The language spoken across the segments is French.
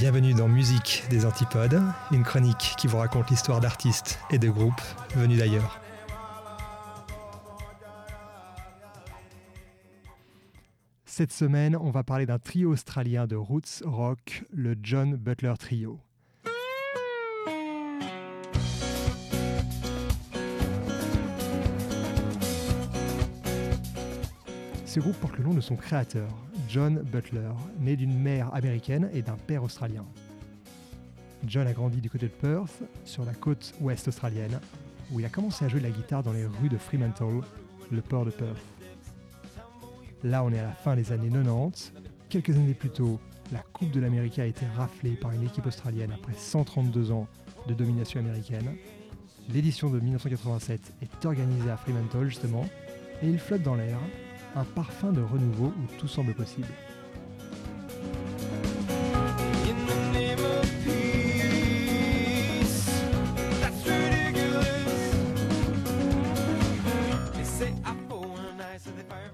Bienvenue dans Musique des Antipodes, une chronique qui vous raconte l'histoire d'artistes et de groupes venus d'ailleurs. Cette semaine, on va parler d'un trio australien de roots rock, le John Butler Trio. Ce groupe porte le nom de son créateur, John Butler, né d'une mère américaine et d'un père australien. John a grandi du côté de Perth, sur la côte ouest australienne, où il a commencé à jouer de la guitare dans les rues de Fremantle, le port de Perth. Là, on est à la fin des années 90. Quelques années plus tôt, la Coupe de l'Amérique a été raflée par une équipe australienne après 132 ans de domination américaine. L'édition de 1987 est organisée à Fremantle justement, et il flotte dans l'air, un parfum de renouveau où tout semble possible.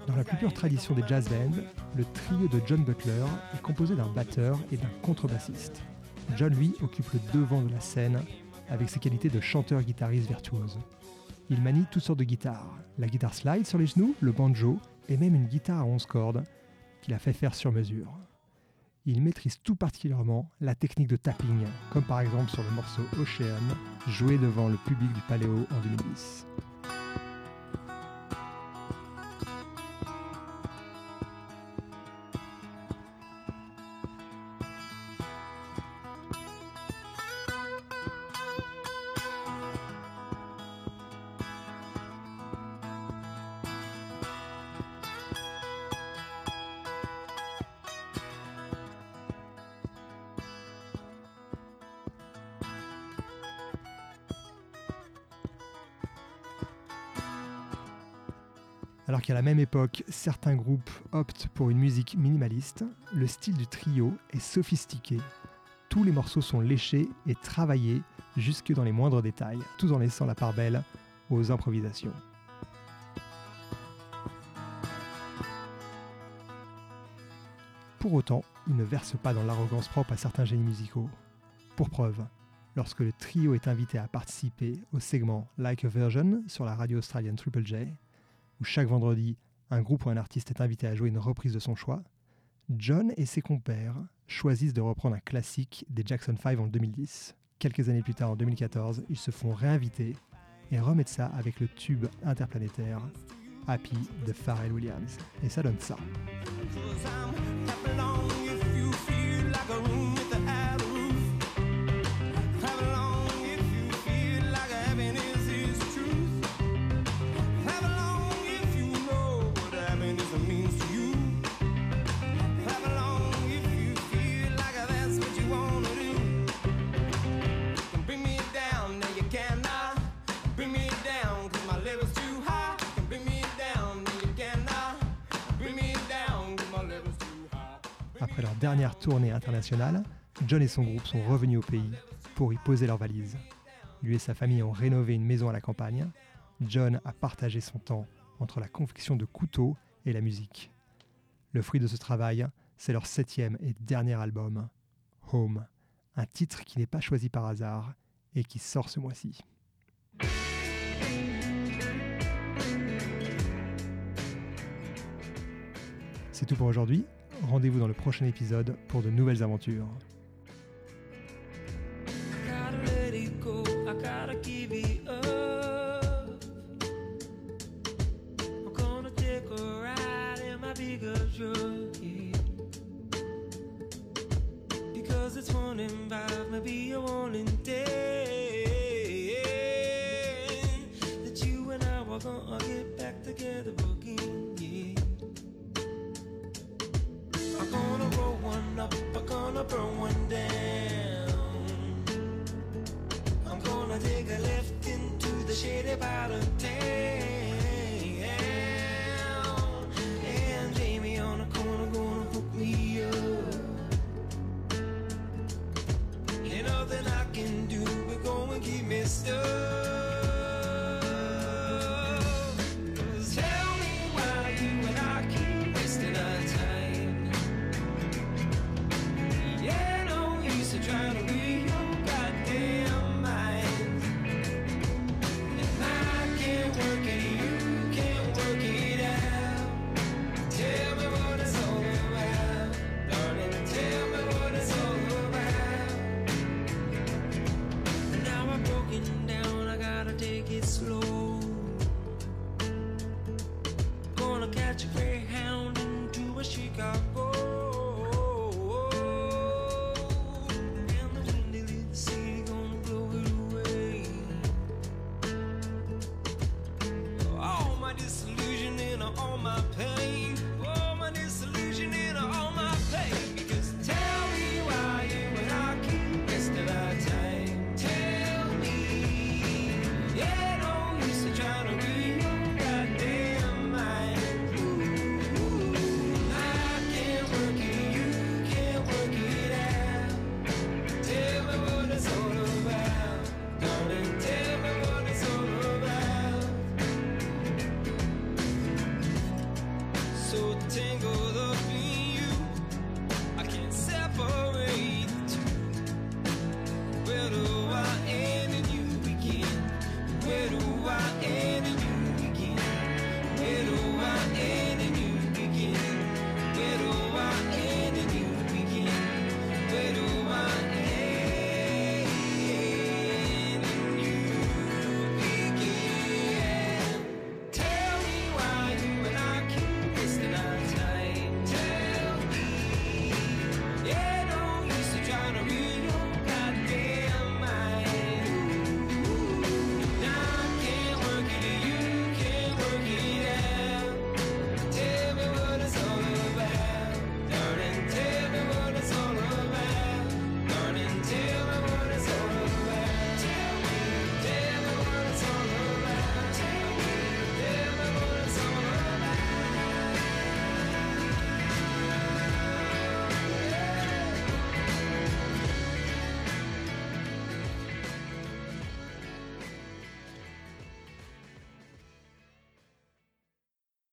Dans la plus pure tradition des jazz bands, le trio de John Butler est composé d'un batteur et d'un contrebassiste. John, lui, occupe le devant de la scène avec ses qualités de chanteur-guitariste virtuose. Il manie toutes sortes de guitares, la guitare slide sur les genoux, le banjo et même une guitare à 11 cordes qu'il a fait faire sur mesure. Il maîtrise tout particulièrement la technique de tapping, comme par exemple sur le morceau Ocean, joué devant le public du Paléo en 2010. Alors qu'à la même époque, certains groupes optent pour une musique minimaliste, le style du trio est sophistiqué. Tous les morceaux sont léchés et travaillés jusque dans les moindres détails, tout en laissant la part belle aux improvisations. Pour autant, ils ne versent pas dans l'arrogance propre à certains génies musicaux. Pour preuve, lorsque le trio est invité à participer au segment Like a Version sur la radio australienne Triple J, où chaque vendredi, un groupe ou un artiste est invité à jouer une reprise de son choix, John et ses compères choisissent de reprendre un classique des Jackson 5 en 2010. Quelques années plus tard, en 2014, ils se font réinviter et remettent ça avec le tube interplanétaire Happy de Pharrell Williams. Et ça donne ça. Après leur dernière tournée internationale, John et son groupe sont revenus au pays pour y poser leurs valises. Lui et sa famille ont rénové une maison à la campagne. John a partagé son temps entre la confection de couteaux et la musique. Le fruit de ce travail, c'est leur septième et dernier album, Home, un titre qui n'est pas choisi par hasard et qui sort ce mois-ci. C'est tout pour aujourd'hui. Rendez-vous dans le prochain épisode pour de nouvelles aventures. shitty Valentine